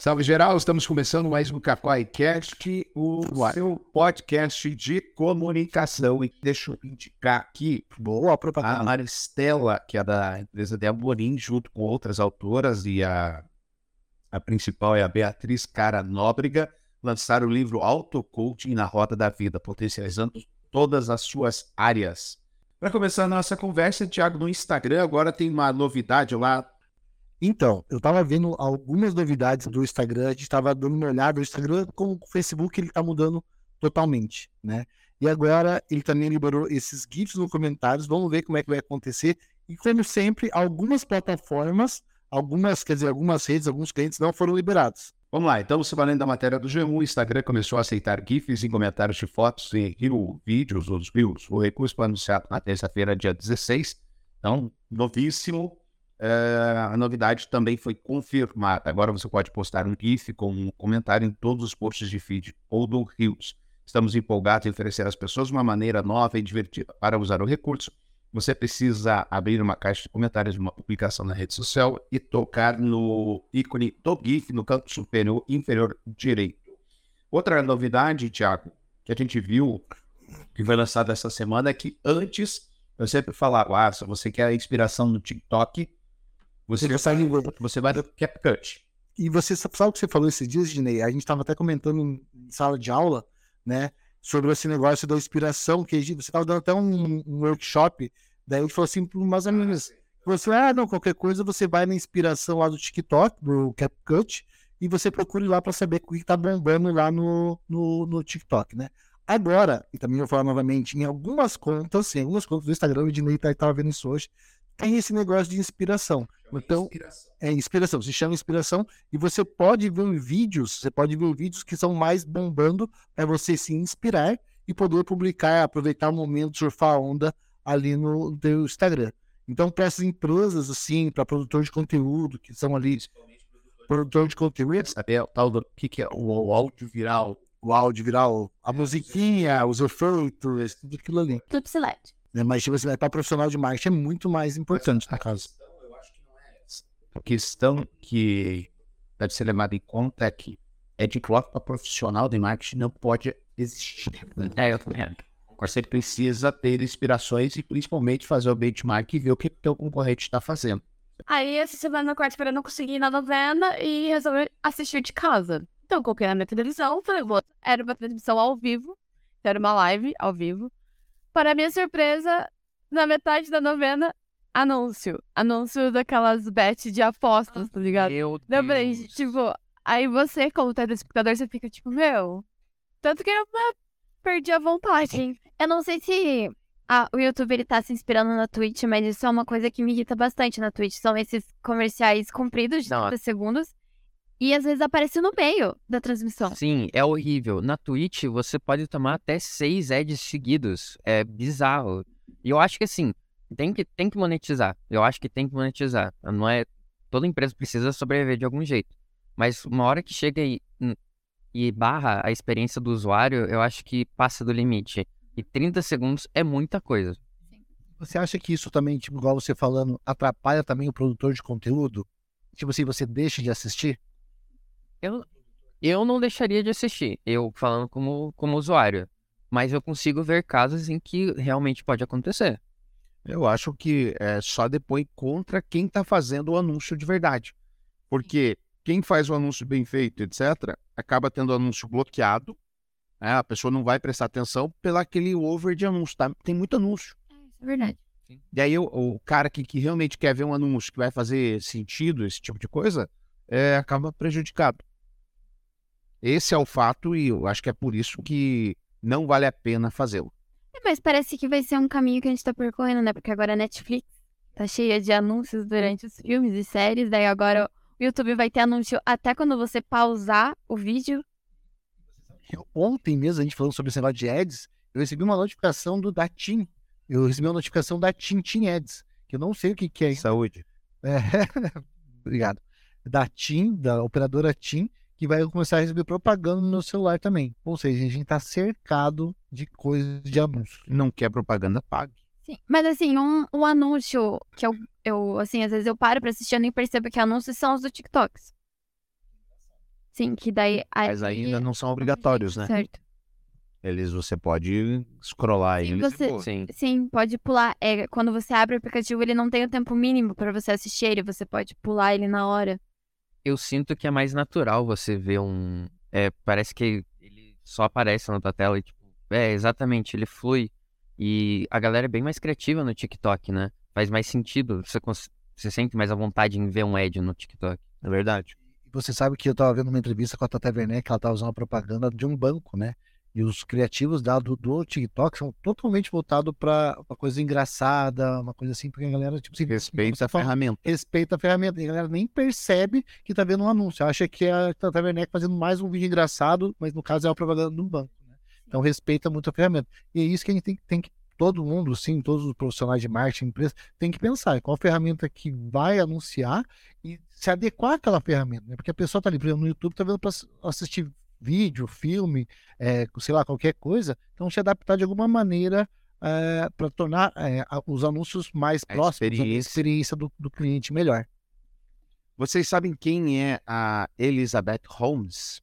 Salve geral, estamos começando mais um CacoiCast, o seu podcast de comunicação. E deixa eu indicar aqui Boa a propaganda. Maristela, que é da empresa de Amorim, junto com outras autoras, e a, a principal é a Beatriz Cara Nóbrega, lançaram o livro Auto-Coaching na Roda da Vida, potencializando todas as suas áreas. Para começar a nossa conversa, Thiago, no Instagram agora tem uma novidade lá. Então, eu tava vendo algumas novidades do Instagram, a gente tava dando uma olhada, o Instagram, como o Facebook, ele tá mudando totalmente, né? E agora ele também liberou esses GIFs nos comentários, vamos ver como é que vai acontecer. E como sempre, algumas plataformas, algumas, quer dizer, algumas redes, alguns clientes não foram liberados. Vamos lá, então, se valendo da matéria do G1, o Instagram começou a aceitar GIFs em comentários de fotos e Rio vídeos, os Reels. O recurso foi anunciado na terça-feira, dia 16. Então, novíssimo. É, a novidade também foi confirmada. Agora você pode postar um GIF com um comentário em todos os posts de feed ou do Reels. Estamos empolgados em oferecer às pessoas uma maneira nova e divertida para usar o recurso. Você precisa abrir uma caixa de comentários de uma publicação na rede social e tocar no ícone do GIF no canto superior inferior direito. Outra novidade, Thiago, que a gente viu que foi lançada essa semana é que antes eu sempre falava, ah, se você quer inspiração no TikTok, você, no- você vai no CapCut. E você sabe o que você falou esses dias, Dinei? A gente estava até comentando em sala de aula, né? Sobre esse negócio da inspiração, que você estava dando até um, um workshop, daí gente falou assim para umas amigas. Você, ah, não, qualquer coisa você vai na inspiração lá do TikTok, do CapCut, e você procure lá para saber o que está bombando lá no, no, no TikTok, né? Agora, e também vou falar novamente, em algumas contas, em algumas contas do Instagram, o Dinei estava vendo isso hoje, tem esse negócio de inspiração. Então, é inspiração, se chama inspiração e você pode ver vídeos, você pode ver vídeos que são mais bombando para você se inspirar e poder publicar, aproveitar o momento, surfar a onda ali no teu Instagram. Então, para essas empresas, assim, para produtor de conteúdo, que são ali produtor de conteúdo, Saber o tal do que, que é o, o áudio viral. o áudio viral, a musiquinha, os efeitos, tudo aquilo ali. Tudo. Né? Mas, tipo assim, para profissional de marketing é muito mais importante, no caso. Eu acho que não é essa. A questão que deve ser levada em conta é que é de clock para profissional de marketing não pode existir. É, eu também. Você precisa ter inspirações e principalmente fazer o benchmark e ver o que o teu concorrente está fazendo. Aí, essa semana, na quarta-feira, eu não consegui ir na novena e resolvi assistir de casa. Então, coloquei na minha televisão, falei, "Vou." era uma transmissão ao vivo, era uma live ao vivo. Para minha surpresa, na metade da novena, anúncio. Anúncio daquelas bets de apostas, tá ligado? Meu Daí eu falei, tipo, aí você, como telespectador, você fica tipo, meu. Tanto que eu né, perdi a vontade. Eu não sei se ah, o YouTube ele tá se inspirando na Twitch, mas isso é uma coisa que me irrita bastante na Twitch. São esses comerciais compridos de Não, 30 segundos. E às vezes aparece no meio da transmissão. Sim, é horrível. Na Twitch, você pode tomar até seis ads seguidos. É bizarro. E eu acho que assim, tem que, tem que monetizar. Eu acho que tem que monetizar. Não é. Toda empresa precisa sobreviver de algum jeito. Mas uma hora que chega e, e barra a experiência do usuário, eu acho que passa do limite. E 30 segundos é muita coisa. Você acha que isso também, tipo, igual você falando, atrapalha também o produtor de conteúdo? Tipo assim, você deixa de assistir? Eu, eu não deixaria de assistir, eu falando como, como usuário. Mas eu consigo ver casos em que realmente pode acontecer. Eu acho que é, só depois contra quem está fazendo o anúncio de verdade. Porque quem faz o anúncio bem feito, etc., acaba tendo o anúncio bloqueado. né? A pessoa não vai prestar atenção pelo aquele over de anúncio. Tá? Tem muito anúncio. É verdade. E aí o, o cara que, que realmente quer ver um anúncio que vai fazer sentido, esse tipo de coisa, é, acaba prejudicado. Esse é o fato e eu acho que é por isso que não vale a pena fazê-lo. É, Mas parece que vai ser um caminho que a gente tá percorrendo, né? Porque agora a Netflix tá cheia de anúncios durante os filmes e séries. Daí agora o YouTube vai ter anúncio até quando você pausar o vídeo. Eu- ontem mesmo, a gente falando sobre esse negócio de ads, eu recebi uma notificação do da TIM. Eu recebi uma notificação da TIM TIM Ads, que eu não sei o que, que é. Saúde. É, obrigado. Da TIM, da operadora TIM, que vai começar a receber propaganda no meu celular também. Ou seja, a gente tá cercado de coisas de anúncio. Não quer propaganda, pague. Sim. Mas assim, um, um anúncio que eu, eu, assim, às vezes eu paro pra assistir, nem percebo que anúncios são os do TikToks. Sim, que daí. Mas ainda não são obrigatórios, né? Certo. Eles você pode scrollar Sim, eles. e você-. Sim. Sim, pode pular. É, quando você abre o aplicativo, ele não tem o tempo mínimo pra você assistir ele, você pode pular ele na hora. Eu sinto que é mais natural você ver um. É, parece que ele só aparece na tua tela e, tipo, é, exatamente, ele flui. E a galera é bem mais criativa no TikTok, né? Faz mais sentido. Você, você sente mais a vontade em ver um ad no TikTok. É verdade. Você sabe que eu estava vendo uma entrevista com a Tata Werneck, ela estava usando uma propaganda de um banco, né? E os criativos da, do, do TikTok são totalmente voltados para uma coisa engraçada, uma coisa assim, porque a galera, tipo, assim, Respeita a fala, ferramenta. respeita a ferramenta. E a galera nem percebe que tá vendo um anúncio. Acha que é a Tata Werneck fazendo mais um vídeo engraçado, mas no caso é uma propaganda de um banco. Né? Então respeita muito a ferramenta. E é isso que a gente tem, tem que. Todo mundo, sim, todos os profissionais de marketing, empresa, tem que pensar qual ferramenta que vai anunciar e se adequar àquela ferramenta. Né? Porque a pessoa tá ali, por exemplo, no YouTube, tá vendo para assistir vídeo, filme, é, sei lá, qualquer coisa. Então se adaptar de alguma maneira para tornar é, os anúncios mais A próximos, a experiência. experiência do, do cliente melhor. Vocês sabem quem é a Elizabeth Holmes?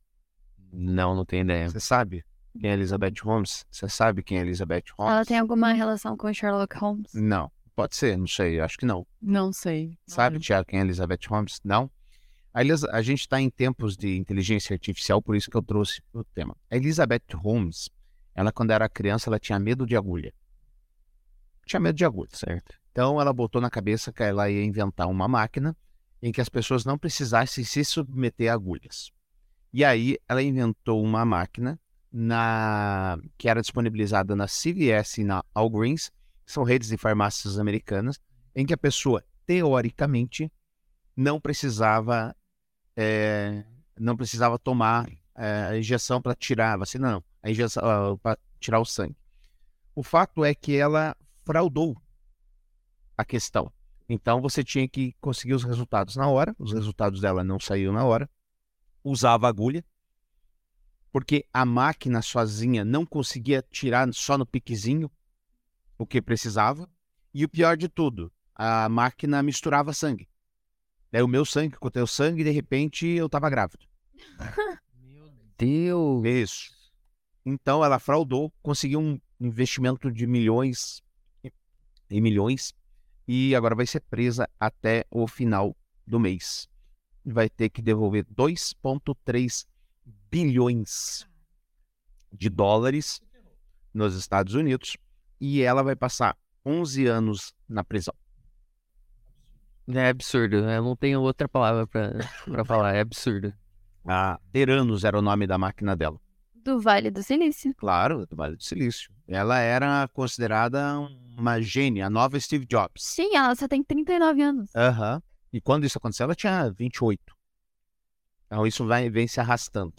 Não, não tenho ideia. Você sabe quem é a Elizabeth Holmes? Você sabe quem é a Elizabeth Holmes? Ela tem alguma relação com Sherlock Holmes? Não. Pode ser, não sei. Acho que não. Não sei. Sabe, Tiago, quem é a Elizabeth Holmes? Não? A, Elis- a gente está em tempos de inteligência artificial, por isso que eu trouxe o tema. A Elizabeth Holmes, ela quando era criança, ela tinha medo de agulha. Tinha medo de agulha. Certo. Então ela botou na cabeça que ela ia inventar uma máquina em que as pessoas não precisassem se submeter a agulhas. E aí ela inventou uma máquina na que era disponibilizada na CVS e na Walgreens, que são redes de farmácias americanas, em que a pessoa teoricamente não precisava eh, não precisava tomar eh, a injeção para tirar a vacina, não, a injeção para tirar o sangue. O fato é que ela fraudou a questão. Então você tinha que conseguir os resultados na hora, os resultados dela não saíram na hora, usava agulha, porque a máquina sozinha não conseguia tirar só no piquezinho o que precisava, e o pior de tudo, a máquina misturava sangue. Daí o meu sangue com o teu sangue, e de repente eu estava grávida. Meu Deus. Isso. Então ela fraudou, conseguiu um investimento de milhões e milhões e agora vai ser presa até o final do mês. Vai ter que devolver 2,3 bilhões de dólares nos Estados Unidos e ela vai passar 11 anos na prisão. É absurdo. Eu não tenho outra palavra pra, pra falar. É absurdo. A Teranos era o nome da máquina dela. Do Vale do Silício. Claro, do Vale do Silício. Ela era considerada uma gênia, a nova Steve Jobs. Sim, ela só tem 39 anos. Aham. E quando isso aconteceu, ela tinha 28. Então isso vai, vem se arrastando.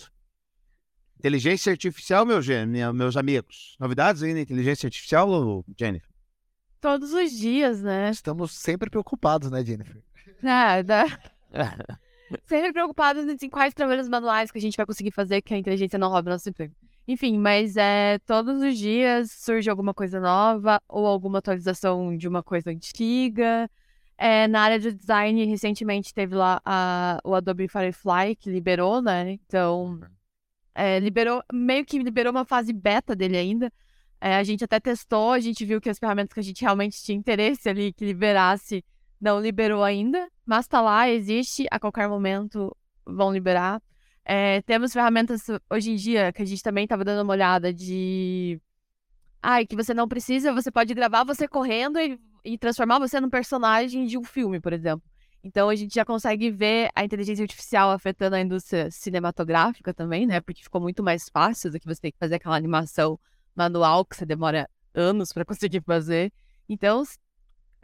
Inteligência artificial, meu, meus amigos. Novidades aí na inteligência artificial, Jennifer? Todos os dias, né? Estamos sempre preocupados, né, Jennifer? Ah, dá. Sempre preocupados em quais trabalhos manuais que a gente vai conseguir fazer que a inteligência não rouba nosso emprego. Enfim, mas é, todos os dias surge alguma coisa nova ou alguma atualização de uma coisa antiga. É, na área de design, recentemente teve lá a- o Adobe Firefly que liberou, né? Então, é, liberou, meio que liberou uma fase beta dele ainda. É, a gente até testou, a gente viu que as ferramentas que a gente realmente tinha interesse ali que liberasse não liberou ainda, mas tá lá, existe, a qualquer momento vão liberar. É, temos ferramentas hoje em dia que a gente também tava dando uma olhada de. Ai, que você não precisa, você pode gravar você correndo e, e transformar você num personagem de um filme, por exemplo. Então a gente já consegue ver a inteligência artificial afetando a indústria cinematográfica também, né? Porque ficou muito mais fácil do que você ter que fazer aquela animação manual que você demora anos para conseguir fazer. Então,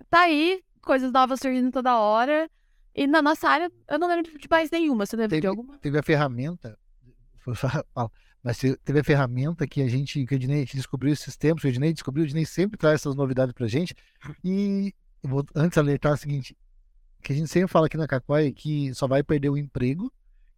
tá aí, coisas novas surgindo toda hora. E na nossa área, eu não lembro de mais nenhuma. Você lembra de Teve- alguma? Teve a ferramenta, mas te- teve a ferramenta que a gente, que o Ednei descobriu esses tempos, o Ednei descobriu, o Ednei sempre traz essas novidades pra gente. E eu vou antes alertar o seguinte, que a gente sempre fala aqui na Cacói que só vai perder o emprego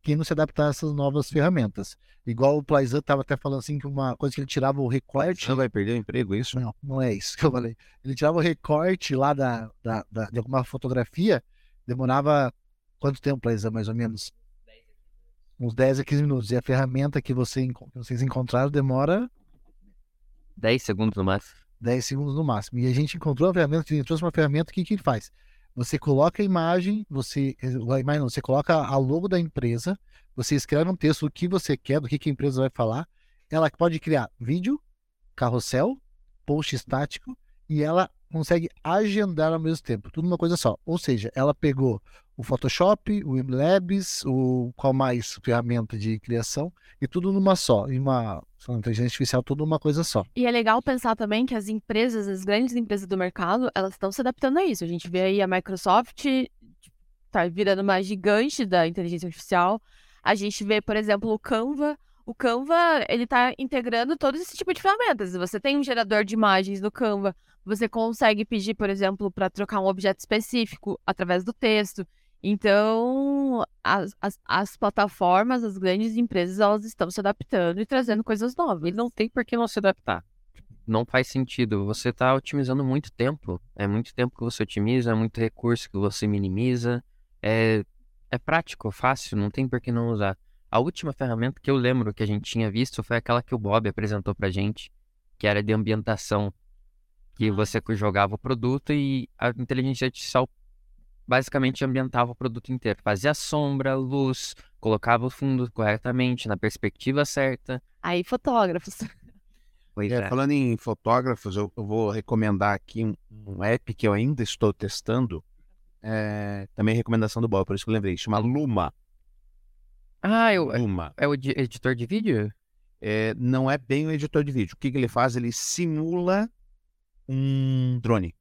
quem não se adaptar a essas novas ferramentas. Igual o Plaizan tava até falando assim que uma coisa que ele tirava o recorte. Não vai perder o emprego, é isso? Não, não é isso que eu falei. Ele tirava o recorte lá da, da, da- de alguma fotografia, demorava quanto tempo, Laísa, mais ou menos? uns 10 a 15 minutos. E a ferramenta que você, que vocês encontraram demora 10 segundos no máximo. 10 segundos no máximo. E a gente encontrou a ferramenta, a gente trouxe uma ferramenta que que ele faz? Você coloca a imagem, você, imagem não, você coloca a logo da empresa, você escreve um texto o que você quer, do que, que a empresa vai falar. Ela pode criar vídeo, carrossel, post estático e ela consegue agendar ao mesmo tempo, tudo uma coisa só. Ou seja, ela pegou o Photoshop, o MLabs, o qual mais ferramenta de criação e tudo numa só, em uma, uma inteligência artificial, tudo numa coisa só. E é legal pensar também que as empresas, as grandes empresas do mercado, elas estão se adaptando a isso. A gente vê aí a Microsoft tá virando uma gigante da inteligência artificial. A gente vê, por exemplo, o Canva. O Canva, ele tá integrando todo esse tipo de ferramentas. Você tem um gerador de imagens no Canva, você consegue pedir, por exemplo, para trocar um objeto específico através do texto. Então, as, as, as plataformas, as grandes empresas, elas estão se adaptando e trazendo coisas novas. E não tem por que não se adaptar. Não faz sentido. Você está otimizando muito tempo. É muito tempo que você otimiza, é muito recurso que você minimiza. É, é prático, fácil, não tem por que não usar. A última ferramenta que eu lembro que a gente tinha visto foi aquela que o Bob apresentou pra gente, que era de ambientação. Que você jogava o produto e a inteligência artificial basicamente ambientava o produto inteiro. Fazia sombra, luz, colocava o fundo corretamente, na perspectiva certa. Aí, fotógrafos. Pois É, é. falando em fotógrafos, eu, eu vou recomendar aqui um, um app que eu ainda estou testando. É, também recomendação do Bob, por isso que eu lembrei. Chama Luma. Ah, eu, Luma. é o edi- editor de vídeo? É, não é bem o editor de vídeo. O que, que ele faz? Ele simula um drone.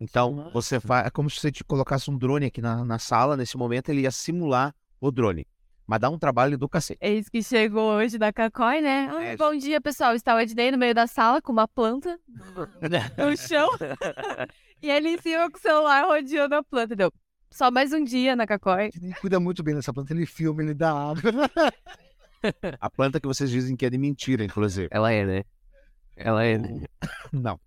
Então, Nossa. você faz. É como se você te colocasse um drone aqui na, na sala. Nesse momento, ele ia simular o drone. Mas dá um trabalho do cacete. Eis que chegou hoje da Cacói, né? Ah, É. Bom dia, pessoal. Está o Ednei no meio da sala com uma planta no chão. e ele em cima com o celular rodeando a planta. Deu só mais um dia na Cacói. Ele cuida muito bem dessa planta, ele filma, ele dá água. A planta que vocês dizem que é de mentira, inclusive. Ela é, né? Ela é? Não.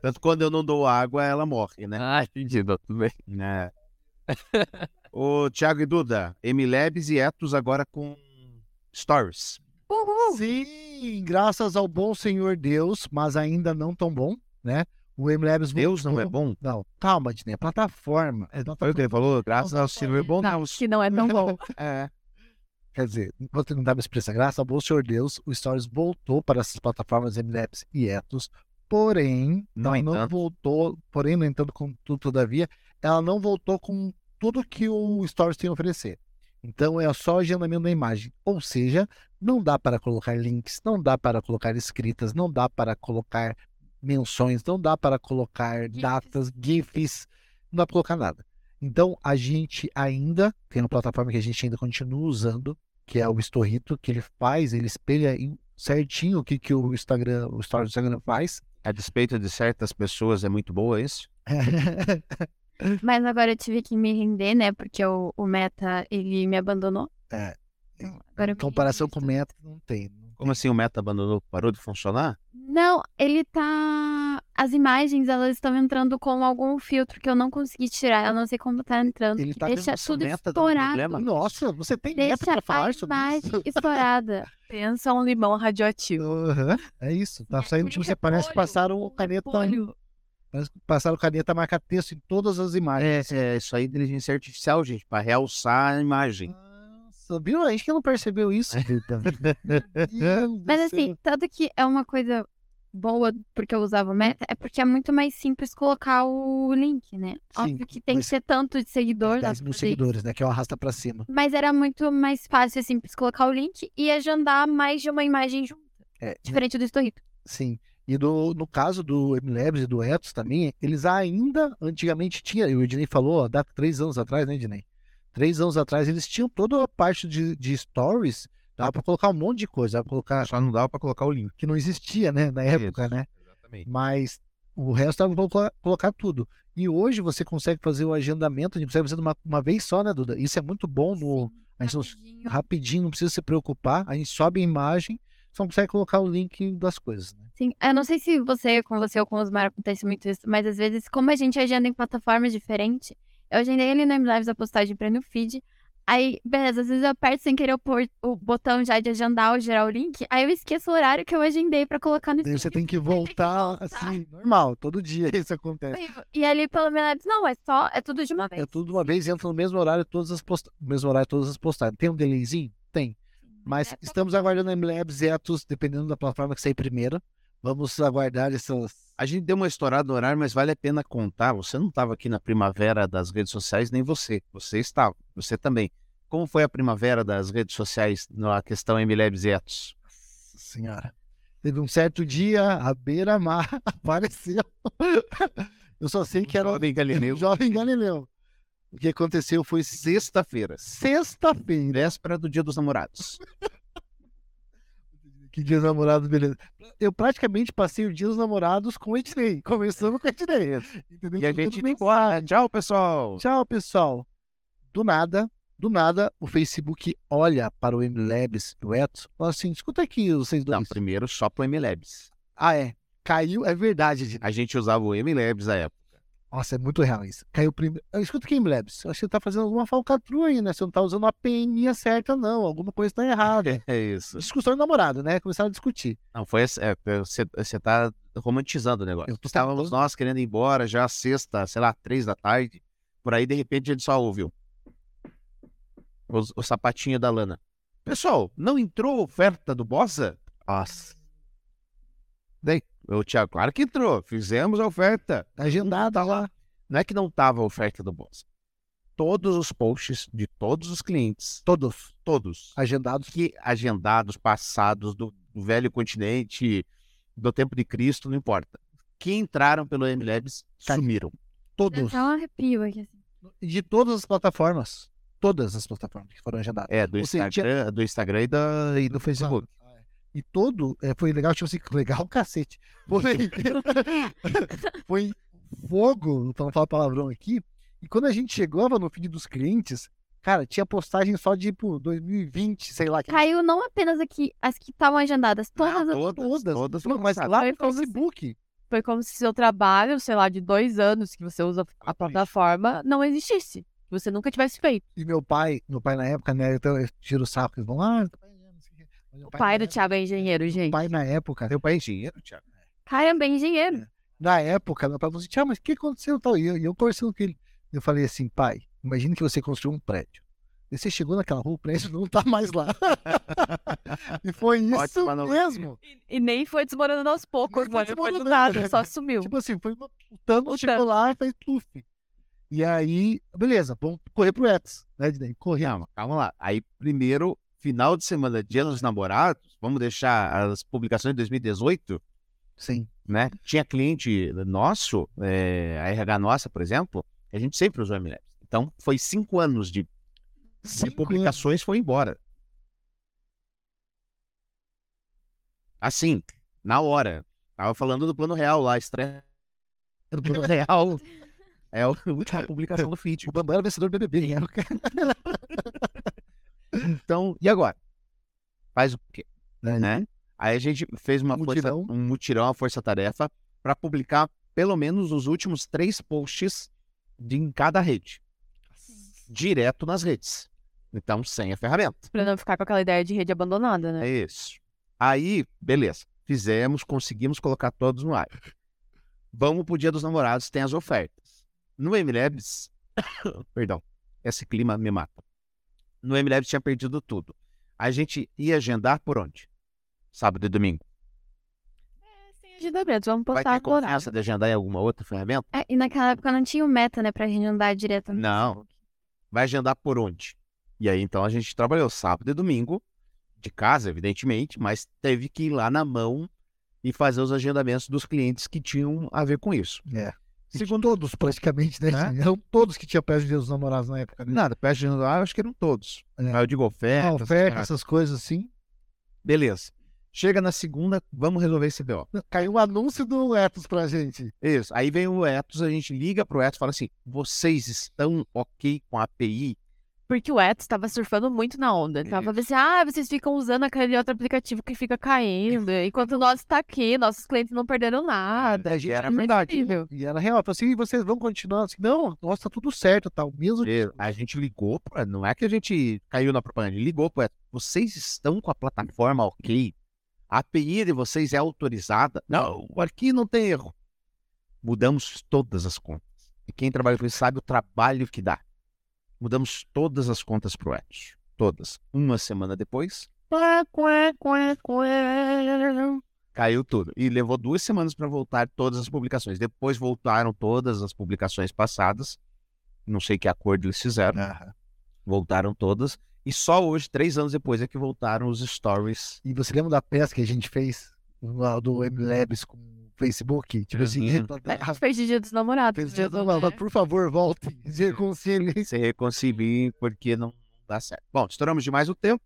Tanto quando eu não dou água, ela morre, né? Ah, entendi, não, tudo bem. né? Ô, Thiago e Duda, MLabs e Etos agora com Stories. Sim, graças ao bom Senhor Deus, mas ainda não tão bom, né? O MLabs Deus não é bom? Não, calma, Disney, é plataforma. É Foi o que ele falou? Graças ao Senhor bom Não, Deus. que não é tão bom. É. Quer dizer, tentar me expressar. Graças ao bom Senhor Deus, o Stories voltou para essas plataformas MLabs e Etos, porém, não entanto. voltou, porém, no entanto, contudo, todavia, ela não voltou com tudo que o Stories tem a oferecer. Então é só agendamento da imagem. Ou seja, não dá para colocar links, não dá para colocar escritas, não dá para colocar menções, não dá para colocar datas, GIFs, não dá para colocar nada. Então a gente ainda tem uma plataforma que a gente ainda continua usando, que é o Storrito, que ele faz, ele espelha certinho o que, que o Instagram, o Story do Instagram faz. A despeito de certas pessoas é muito boa isso? Mas agora eu tive que me render, né? Porque o, o Meta, ele me abandonou. É. Então, Agora eu Em comparação com o. Meta, não tem. Como assim o Meta abandonou? Parou de funcionar? Não, ele tá. As imagens, elas estão entrando com algum filtro que eu não consegui tirar. Eu não sei como tá entrando. Ele que tá deixa tudo meta estourado. problema? Nossa, você tem meta Deixa para a falar sobre imagem isso? estourada. Pensa um limão radioativo. Aham, É isso, tá saindo tipo, você parece que passaram caneta, Repolho. parece que passaram caneta marca texto em todas as imagens. É, é isso aí é inteligência artificial, gente, para realçar a imagem. Nossa, viu? A gente que não percebeu isso. Mas assim, tanto que é uma coisa boa porque eu usava o Meta, é porque é muito mais simples colocar o link, né? Sim, Óbvio que tem que ser tanto de seguidor, dá 10 pra mil seguidores, né? Que é o arrasta pra cima. Mas era muito mais fácil e simples colocar o link e agendar mais de uma imagem junto. É, Diferente do Storrito. Sim. E do, no caso do MLabs e do Etos também, eles ainda, antigamente tinha, e o Ednei falou, ó, dá três anos atrás, né, Ednei? Três anos atrás, eles tinham toda a parte de, de stories, dava pra colocar um monte de coisa, dava pra colocar, Só não dava para colocar o link. que não existia, né, na época, Isso, né? Exatamente. Mas o resto dava pra colocar, colocar tudo. E hoje você consegue fazer o agendamento, a gente consegue fazer de uma, uma vez só, né, Duda? Isso é muito bom no, a gente não- Rapidinho. rapidinho, não precisa se preocupar, a gente sobe a imagem, só consegue colocar o link das coisas, né? Sim, eu não sei se você, com você ou com os Mar acontece muito isso, mas às vezes, como a gente agenda em plataformas diferentes, eu agendei ele no MLives a postagem pra ir no feed, Aí, beleza, às vezes eu aperto sem querer o, por- o botão já de agendar ou gerar o link, aí eu esqueço o horário que eu agendei pra colocar no Daí você tem que voltar, assim, normal, todo dia isso acontece. E ali pelo menos, não, é só, é tudo de uma vez. É tudo de uma vez, entra no mesmo horário todas as posta... no mesmo horário todas as postagens. Tem um delayzinho? Tem. Mas É, estamos aguardando a MLabs Etos, dependendo da plataforma que sair primeiro. Vamos aguardar essas. A gente deu uma estourada no horário, mas vale a pena contar. Você não estava aqui na primavera das redes sociais, nem você. Você estava, você também. Como foi a primavera das redes sociais na questão MLabs e Etos? Nossa senhora. Teve um certo dia, a beira-mar apareceu. Eu só sei que era o Jovem Galileu. jovem Galileu. O que aconteceu foi Sexta-feira, sexta-feira. véspera do Dia dos Namorados. Que dia dos namorados, beleza. Eu praticamente passei o dia dos namorados com o Ednei. Começando com o Ednei. Entendeu? E a Tudo gente bem. ficou, ah, tchau, pessoal. Tchau, pessoal. Do nada, do nada, o Facebook olha para o MLabs e o Etos e fala assim: escuta aqui, vocês dois. Não, primeiro só pro MLabs. Ah, é. Caiu, é verdade, Ednei. A gente usava o MLabs na época. Nossa, é muito real isso. Caiu primeiro. Escuta aqui, MLabs. Eu acho que você tá fazendo alguma falcatrua aí, né? Você não tá usando a PNI certa, não. Alguma coisa tá errada. É isso. Discussão de namorado, né? Começaram a discutir. Não, foi esse- é, você, você tá romantizando o negócio. Eu tô Estávamos nós querendo ir embora já sexta, sei lá, três da tarde. Por aí, de repente, a gente só ouviu. Os- O, sapatinho da Lana. Pessoal, não entrou a oferta do Bossa? Nossa. Daí, o Thiago, claro que entrou. Fizemos a oferta. Agendada lá. Não é que não tava a oferta do Bossa. Todos os posts de todos os clientes, Todos todos, agendados. que agendados, passados, do, do velho continente, do tempo de Cristo, não importa. Que entraram pelo MLabs Tá. sumiram. Dá Todos. até um arrepio aqui. assim. De todas as plataformas. Todas as plataformas que foram agendadas. É, do Ou seja, Instagram, do Instagram e, da, e do Facebook. E todo, é, foi legal, tipo assim, legal cacete. Foi, foi fogo, pra não falar palavrão aqui. E quando a gente chegava no feed dos clientes, cara, tinha postagem só de, tipo, 2020, sei lá. Caiu não apenas aqui, as que estavam agendadas, todas as todas, todas. todas mas lá Foi no Facebook, Foi como se seu trabalho, sei lá, de dois anos que você usa a plataforma, não existisse. Que você nunca tivesse feito. e meu pai, meu pai na época, né, então eu tiro o saco, eles vão lá, "Ah, o quê." Mas meu O pai na do época- Thiago é engenheiro, gente. pai na época, Teu pai é engenheiro, Thiago? Caramba, é engenheiro. na época, meu pai falou assim, Tia, mas o que aconteceu? E eu, e eu conversando com ele. Eu falei assim, pai, imagina que você construiu um prédio. E você chegou naquela rua, o prédio não tá mais lá. e foi isso analogia. mesmo. E nem foi desmoronando aos poucos, Nem foi. Foi do nada, só sumiu. Tipo assim, foi uma, o Thanos O chegou Thanos. lá e fez pluf. E aí, beleza, vamos correr pro Ets, né, Ednei? Correr. Calma, calma lá. Aí, primeiro, final de semana, Dia dos Namorados, vamos deixar as publicações de 2018, Sim. né? Tinha cliente nosso, é, a RH nossa, por exemplo, a gente sempre usou MLabs. Então, foi cinco anos de, de Cinco publicações, foi embora. Assim, na hora. Tava falando do plano real lá, estreia do plano real. É a última publicação do feed. O Bambam era vencedor do BBB, hein? Então, e agora? Faz o quê? Né? Aí a gente fez uma força, Mutirão. um mutirão, uma força-tarefa, para publicar pelo menos os últimos três posts de, em cada rede. Direto nas redes. Então, sem a ferramenta. Pra não ficar com aquela ideia de rede abandonada, né? É isso. Aí, beleza. Fizemos, conseguimos colocar todos no ar. Vamos pro Dia dos Namorados, tem as ofertas. No MLabs, perdão, esse clima me mata. No MLabs tinha perdido tudo. A gente ia agendar por onde? Sábado e domingo. Sem agendamento, vamos Vai postar ter no horário. confiança de agendar em alguma outra ferramenta? É, e naquela época não tinha o meta, né, pra gente andar direto no Não. Facebook. Vai agendar por onde? E aí, então, a gente trabalhou sábado e domingo, de casa, evidentemente, mas teve que ir lá na mão e fazer os agendamentos dos clientes que tinham a ver com isso. É. Segundo todos, praticamente, né? Né? Eram todos que tinham pés de dos namorados na época. Né? Nada, peça de agendar, acho que eram todos. É. Aí eu digo oferta. Ah, oferta, essas coisas assim. Beleza. Chega na segunda, vamos resolver esse BO. Caiu o anúncio do Etos pra gente. Isso. Aí vem o Etos, a gente liga pro Etos e fala assim: vocês estão ok com a API Porque o Etos tava surfando muito na onda. Ele tava falando assim, ah, vocês ficam usando aquele outro aplicativo que fica caindo. Enquanto o nosso tá aqui, nossos clientes não perderam nada. É, era Não é verdade. possível. E era real. Eu falei assim, e vocês vão continuar? Assim, não, nossa, tá tudo certo, tal. Mesmo E A gente ligou, pra, não é que a gente caiu na propaganda, ligou para vocês estão com a plataforma ok? A API de vocês é autorizada? Não, aqui não tem erro. Mudamos todas as contas. E quem trabalha com isso sabe o trabalho que dá. Mudamos todas as contas pro Etos. Todas. Uma semana depois, caiu tudo. E levou duas semanas para voltar todas as publicações. Depois voltaram todas as publicações passadas. Não sei que acordo eles fizeram. Voltaram todas. E só hoje, três anos depois, é que voltaram os stories. E você lembra da peça que a gente fez lá do MLabs com Facebook? Tipo assim, Uhum. É, Fez dia dos namorados. fez- dia do- não, não, por favor, volte. Reconciliem. Se reconciliar, porque não dá certo. Bom, estouramos demais o tempo.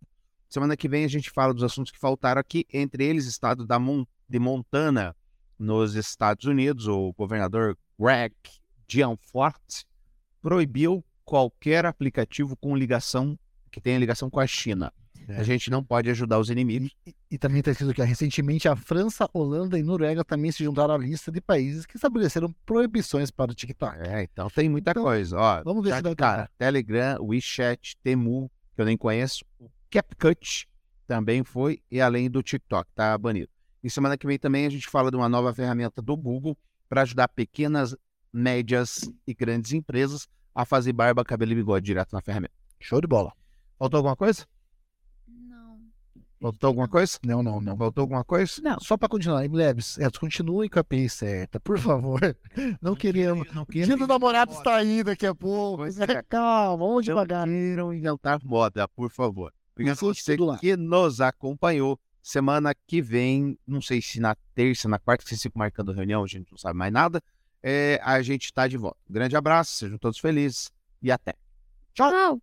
Semana que vem a gente fala dos assuntos que faltaram aqui, entre eles, estado da Mon de Montana, nos Estados Unidos. O governador Greg Gianforte proibiu qualquer aplicativo com ligação que tenha ligação com a China. É. A gente não pode ajudar os inimigos. E, e também está escrito que recentemente a França, Holanda e Noruega também se juntaram à lista de países que estabeleceram proibições para o TikTok. É, então tem muita Então, coisa. Ó, vamos ver já se vai cara. Telegram, WeChat, Temu, que eu nem conheço. O CapCut também foi, e além do TikTok, tá banido. E semana que vem também a gente fala de uma nova ferramenta do Google para ajudar pequenas, médias e grandes empresas a fazer barba, cabelo e bigode direto na ferramenta. Show de bola. Faltou alguma coisa? Não. Faltou alguma coisa? Não, não, não. Faltou alguma coisa? Não, só para continuar, MLabs, é, continuem com a API certa, por favor. Não queremos. Não Dia do namorado está aí daqui a pouco. É. Calma, vamos Não devagar. queiram inventar moda, por favor. Obrigado você que nos acompanhou. Semana que vem, não sei se na terça, na quarta, que vocês ficam marcando reunião, a gente não sabe mais nada. É, a gente está de volta. Grande abraço, sejam todos felizes e até. Tchau.